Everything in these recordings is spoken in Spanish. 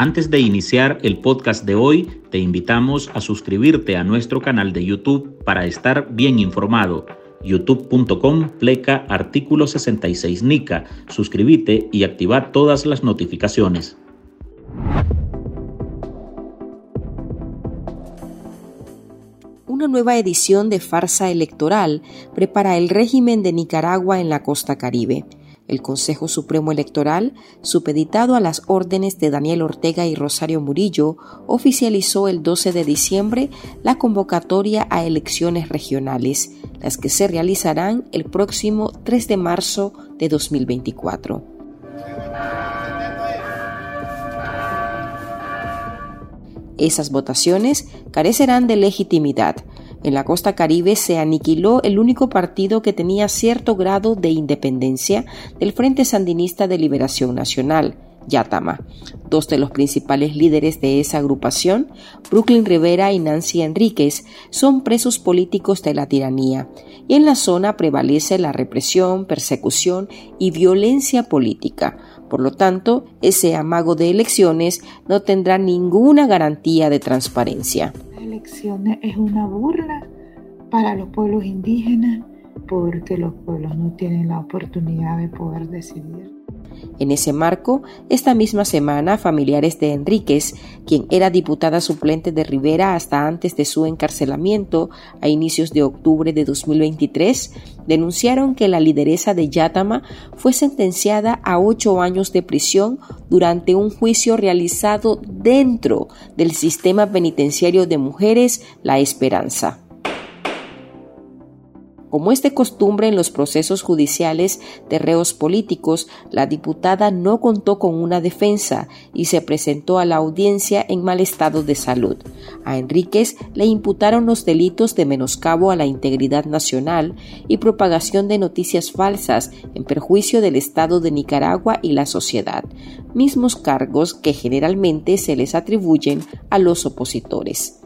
Antes de iniciar el podcast de hoy, te invitamos a suscribirte a nuestro canal de YouTube para estar bien informado. youtube.com pleca artículo 66 NICA. Suscríbete y activa todas las notificaciones. Una nueva edición de farsa electoral prepara el régimen de Nicaragua en la costa caribe. El Consejo Supremo Electoral, supeditado a las órdenes de Daniel Ortega y Rosario Murillo, oficializó el 12 de diciembre la convocatoria a elecciones regionales, las que se realizarán el próximo 3 de marzo de 2024. Esas votaciones carecerán de legitimidad, en la costa caribe se aniquiló el único partido que tenía cierto grado de independencia del Frente Sandinista de Liberación Nacional, Yatama. Dos de los principales líderes de esa agrupación, Brooklyn Rivera y Nancy Enríquez, son presos políticos de la tiranía, y en la zona prevalece la represión, persecución y violencia política. Por lo tanto, ese amago de elecciones no tendrá ninguna garantía de transparencia elecciones es una burla para los pueblos indígenas porque los pueblos no tienen la oportunidad de poder decidir. En ese marco, esta misma semana, familiares de Enríquez, quien era diputada suplente de Rivera hasta antes de su encarcelamiento a inicios de octubre de 2023, denunciaron que la lideresa de Yatama fue sentenciada a ocho años de prisión durante un juicio realizado dentro del sistema penitenciario de mujeres La Esperanza. Como es de costumbre en los procesos judiciales de reos políticos, la diputada no contó con una defensa y se presentó a la audiencia en mal estado de salud. A Enríquez le imputaron los delitos de menoscabo a la integridad nacional y propagación de noticias falsas en perjuicio del Estado de Nicaragua y la sociedad, mismos cargos que generalmente se les atribuyen a los opositores.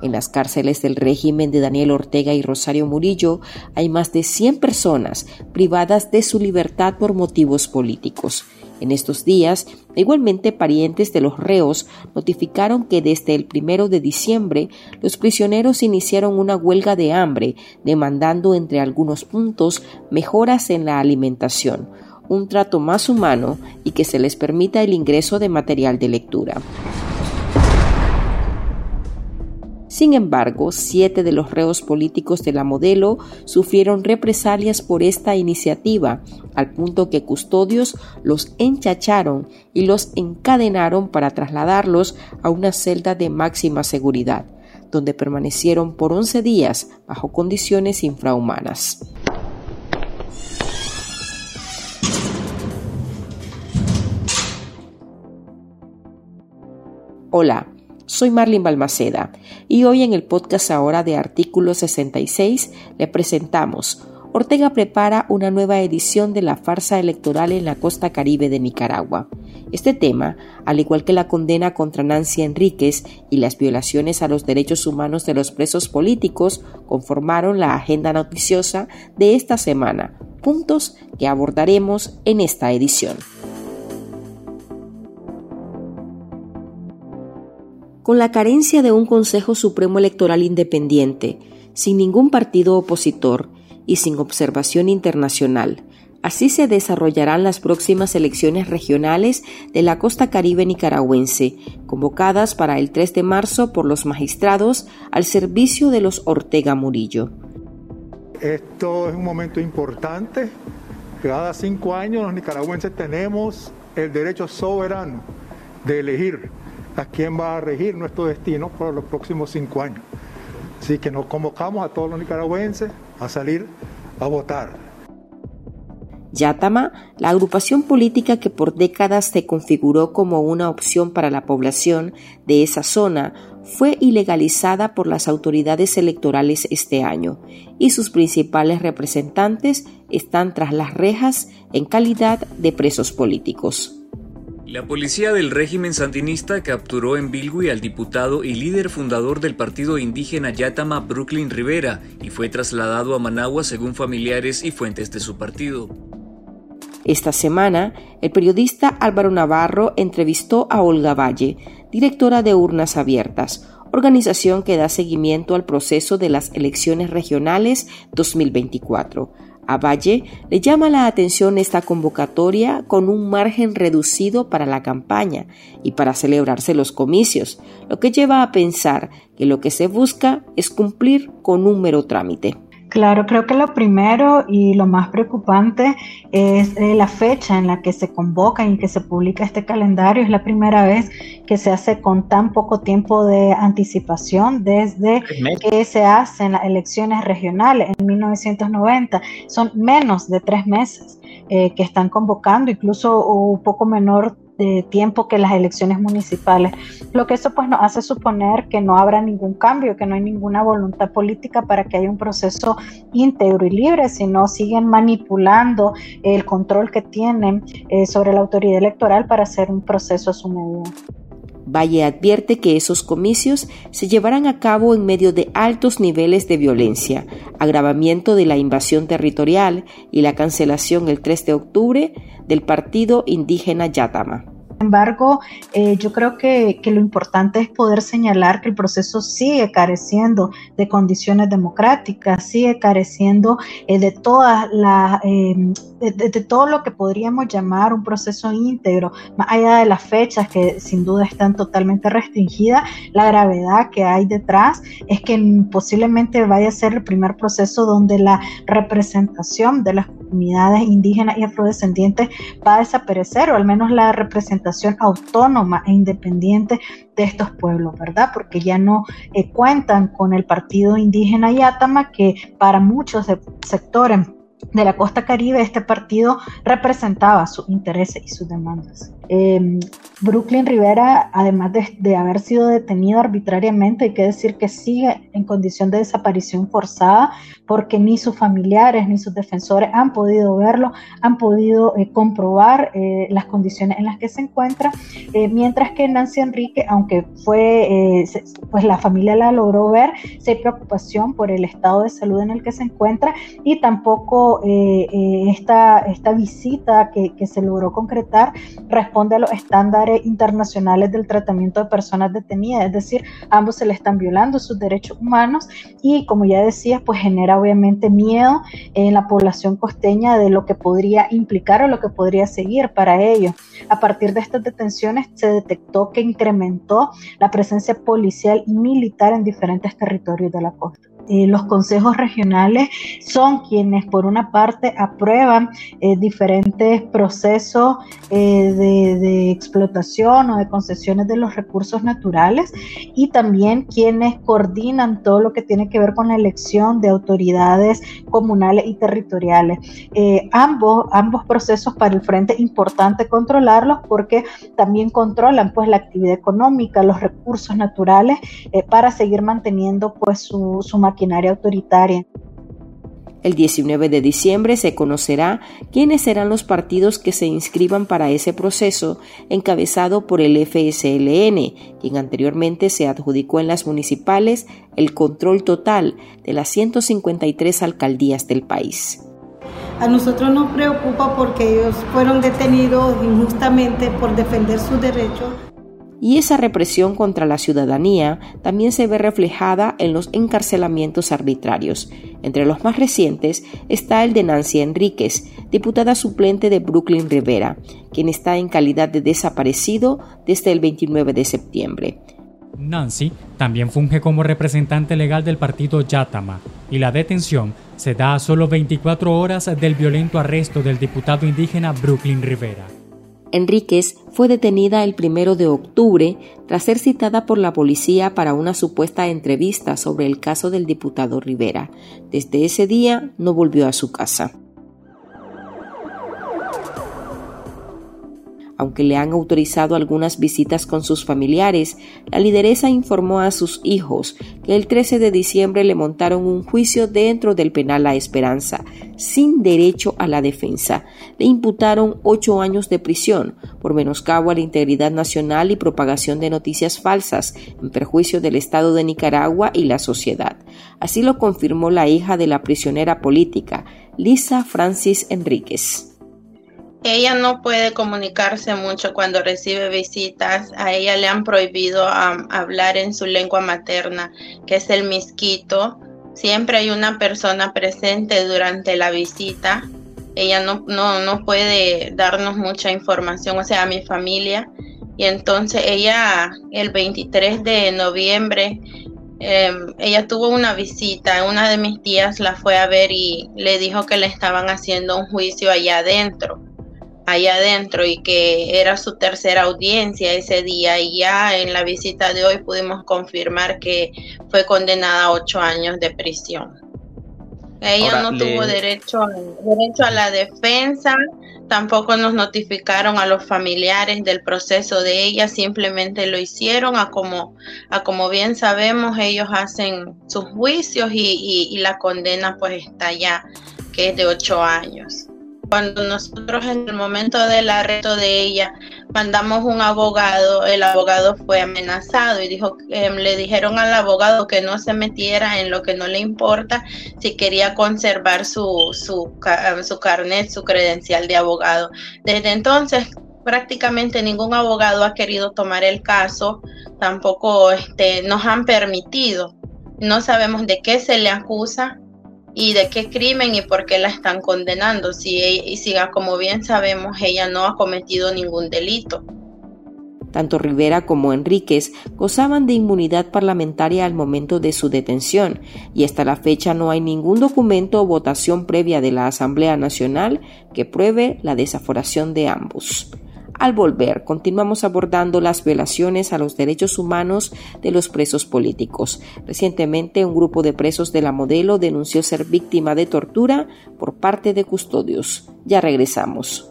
En las cárceles del régimen de Daniel Ortega y Rosario Murillo hay más de 100 personas privadas de su libertad por motivos políticos. En estos días, igualmente parientes de los reos notificaron que desde el primero de diciembre los prisioneros iniciaron una huelga de hambre, demandando entre algunos puntos mejoras en la alimentación, un trato más humano y que se les permita el ingreso de material de lectura. Sin embargo, siete de los reos políticos de la modelo sufrieron represalias por esta iniciativa, al punto que custodios los enchacharon y los encadenaron para trasladarlos a una celda de máxima seguridad, donde permanecieron por 11 días bajo condiciones infrahumanas. Hola, soy Marlene Balmaceda y hoy en el podcast ahora de Artículo 66 le presentamos Ortega prepara una nueva edición de la farsa electoral en la costa caribe de Nicaragua. Este tema, al igual que la condena contra Nancy Enríquez y las violaciones a los derechos humanos de los presos políticos, conformaron la agenda noticiosa de esta semana, puntos que abordaremos en esta edición. Con la carencia de un Consejo Supremo Electoral independiente, sin ningún partido opositor y sin observación internacional. Así se desarrollarán las próximas elecciones regionales de la costa caribe nicaragüense, convocadas para el 3 de marzo por los magistrados al servicio de los Ortega Murillo. Esto es un momento importante. Cada cinco años los nicaragüenses tenemos el derecho soberano de elegir a quién va a regir nuestro destino por los próximos cinco años. Así que nos convocamos a todos los nicaragüenses a salir a votar. Yatama, la agrupación política que por décadas se configuró como una opción para la población de esa zona, fue ilegalizada por las autoridades electorales este año y sus principales representantes están tras las rejas en calidad de presos políticos. La policía del régimen sandinista capturó en Bilgui al diputado y líder fundador del partido indígena Yatama Brooklyn Rivera y fue trasladado a Managua según familiares y fuentes de su partido. Esta semana, el periodista Álvaro Navarro entrevistó a Olga Valle, directora de Urnas Abiertas, organización que da seguimiento al proceso de las elecciones regionales 2024. A Valle le llama la atención esta convocatoria con un margen reducido para la campaña y para celebrarse los comicios, lo que lleva a pensar que lo que se busca es cumplir con un mero trámite. Claro, creo que lo primero y lo más preocupante es eh, la fecha en la que se convoca y que se publica este calendario. Es la primera vez que se hace con tan poco tiempo de anticipación desde que se hacen las elecciones regionales en 1990. Son menos de tres meses eh, que están convocando, incluso un poco menor de tiempo que las elecciones municipales, lo que eso pues nos hace suponer que no habrá ningún cambio, que no hay ninguna voluntad política para que haya un proceso íntegro y libre, sino siguen manipulando el control que tienen eh, sobre la autoridad electoral para hacer un proceso a su medida. Valle advierte que esos comicios se llevarán a cabo en medio de altos niveles de violencia, agravamiento de la invasión territorial y la cancelación el 3 de octubre del partido indígena Yatama. Embargo, eh, yo creo que, lo importante es poder señalar que el proceso sigue careciendo de condiciones democráticas, sigue careciendo eh, de todas las em, de, todo lo que podríamos llamar un proceso íntegro, más allá de las fechas que sin duda están totalmente restringidas, la gravedad que hay detrás es que posiblemente vaya a ser el primer proceso donde la representación de las comunidades indígenas y afrodescendientes va a desaparecer, o al menos la representación autónoma e independiente de estos pueblos, ¿verdad? Porque ya no eh, cuentan con el partido indígena Yatama, que para muchos sectores de la costa caribe, este partido representaba sus intereses y sus demandas. Em, Brooklyn Rivera, además de, haber sido detenido arbitrariamente, hay que decir que sigue en condición de desaparición forzada porque ni sus familiares ni sus defensores han podido verlo, han podido eh, comprobar eh, las condiciones en las que se encuentra, eh, mientras que Nancy Enrique, aunque fue, pues la familia la logró ver, se hay preocupación por el estado de salud en el que se encuentra y tampoco esta, esta visita que, que se logró concretar responde a los estándares internacionales del tratamiento de personas detenidas, es decir, ambos se le están violando sus derechos humanos y como ya decía, pues genera obviamente miedo en la población costeña de lo que podría implicar o lo que podría seguir para ellos. A partir de estas detenciones se detectó que incrementó la presencia policial y militar en diferentes territorios de la costa. Eh, los consejos regionales son quienes por una parte aprueban eh, diferentes procesos eh, de, explotación o de concesiones de los recursos naturales y también quienes coordinan todo lo que tiene que ver con la elección de autoridades comunales y territoriales. ambos, ambos procesos para el frente importante controlarlos porque también controlan pues la actividad económica, los recursos naturales para seguir manteniendo pues su, su maquinaria autoritaria. El 19 de diciembre se conocerá quiénes serán los partidos que se inscriban para ese proceso encabezado por el FSLN, quien anteriormente se adjudicó en las municipales el control total de las 153 alcaldías del país. A nosotros nos preocupa porque ellos fueron detenidos injustamente por defender sus derechos y esa represión contra la ciudadanía también se ve reflejada en los encarcelamientos arbitrarios. Entre los más recientes está el de Nancy Enríquez, diputada suplente de Brooklyn Rivera, quien está en calidad de desaparecido desde el 29 de septiembre. Nancy también funge como representante legal del partido Yatama y la detención se da a solo 24 horas del violento arresto del diputado indígena Brooklyn Rivera. Enríquez fue detenida el primero de octubre tras ser citada por la policía para una supuesta entrevista sobre el caso del diputado Rivera. Desde ese día no volvió a su casa. Aunque le han autorizado algunas visitas con sus familiares, la lideresa informó a sus hijos que el 13 de diciembre le montaron un juicio dentro del penal La Esperanza, sin derecho a la defensa. Le imputaron ocho años de prisión por menoscabo a la integridad nacional y propagación de noticias falsas en perjuicio del Estado de Nicaragua y la sociedad. Así lo confirmó la hija de la prisionera política, Lisa Francis Enríquez. Ella no puede comunicarse mucho cuando recibe visitas. A ella le han prohibido hablar en su lengua materna, que es el misquito. Siempre hay una persona presente durante la visita. Ella no, no, no puede darnos mucha información, o sea, a mi familia. Y entonces ella, el 23 de noviembre, Em, ella tuvo una visita, una de mis tías la fue a ver y le dijo que le estaban haciendo un juicio allá adentro, allá adentro y que era su tercera audiencia ese día y ya en la visita de hoy pudimos confirmar que fue condenada a ocho años de prisión. Ella no tuvo derecho, derecho a la defensa, Tampoco nos notificaron a los familiares del proceso de ella, simplemente lo hicieron a como, a como bien sabemos, ellos hacen sus juicios y, y la condena pues está ya, que es de ocho años. Cuando nosotros en el momento del arresto de ella mandamos un abogado, el abogado fue amenazado y dijo, eh, le dijeron al abogado que no se metiera en lo que no le importa si quería conservar su, su, su carnet, su credencial de abogado. Desde entonces prácticamente ningún abogado ha querido tomar el caso, tampoco este, nos han permitido. No sabemos de qué se le acusa, y de qué crimen y por qué la están condenando. Si, y siga como bien sabemos, ella no ha cometido ningún delito. Tanto Rivera como Enríquez gozaban de inmunidad parlamentaria al momento de su detención y hasta la fecha no hay ningún documento o votación previa de la Asamblea Nacional que pruebe la desaforación de ambos. Al volver, continuamos abordando las violaciones a los derechos humanos de los presos políticos. Recientemente, un grupo de presos de la modelo denunció ser víctima de tortura por parte de custodios. Ya regresamos.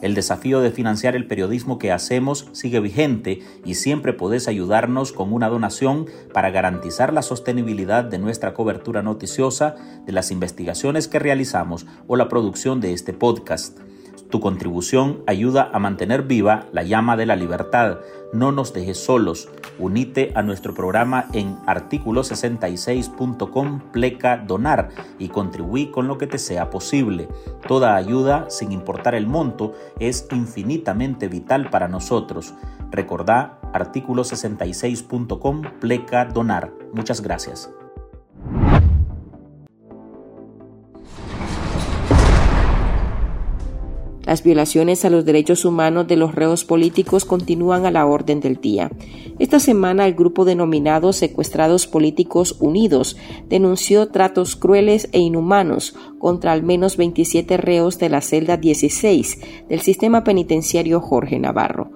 El desafío de financiar el periodismo que hacemos sigue vigente y siempre podés ayudarnos con una donación para garantizar la sostenibilidad de nuestra cobertura noticiosa, de las investigaciones que realizamos o la producción de este podcast. Tu contribución ayuda a mantener viva la llama de la libertad. No nos dejes solos. Unite a nuestro programa en artículo66.com pleca donar y contribuí con lo que te sea posible. Toda ayuda, sin importar el monto, es infinitamente vital para nosotros. Recordá artículo66.com pleca donar. Muchas gracias. Las violaciones a los derechos humanos de los reos políticos continúan a la orden del día. Esta semana el grupo denominado Secuestrados Políticos Unidos denunció tratos crueles e inhumanos contra al menos 27 reos de la celda 16 del sistema penitenciario Jorge Navarro.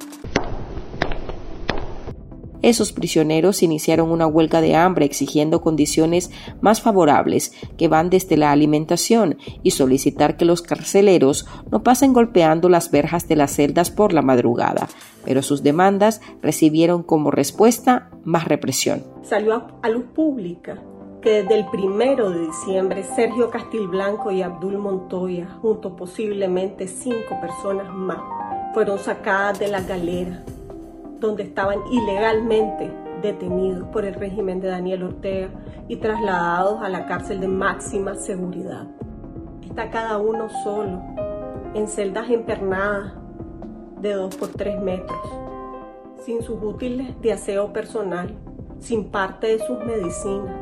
Esos prisioneros iniciaron una huelga de hambre exigiendo condiciones más favorables que van desde la alimentación y solicitar que los carceleros no pasen golpeando las verjas de las celdas por la madrugada, pero sus demandas recibieron como respuesta más represión. Salió a luz pública que desde el primero de diciembre Sergio Castilblanco y Abdul Montoya, junto posiblemente cinco personas más, fueron sacadas de la galera donde estaban ilegalmente detenidos por el régimen de Daniel Ortega y trasladados a la cárcel de máxima seguridad. Está cada uno solo, en celdas empernadas de 2 por 3 metros, sin sus útiles de aseo personal, sin parte de sus medicinas,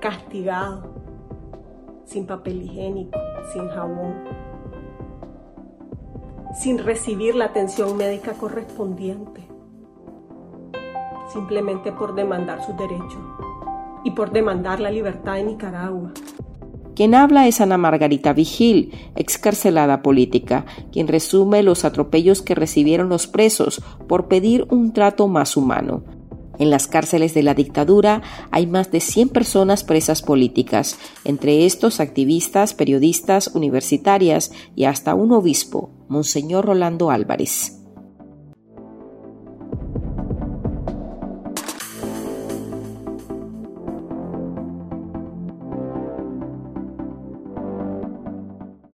castigado, sin papel higiénico, sin jabón, sin recibir la atención médica correspondiente simplemente por demandar sus derechos y por demandar la libertad de Nicaragua. Quien habla es Ana Margarita Vigil, excarcelada política, quien resume los atropellos que recibieron los presos por pedir un trato más humano. En las cárceles de la dictadura hay más de 100 personas presas políticas, entre estos activistas, periodistas, universitarias y hasta un obispo, Monseñor Rolando Álvarez.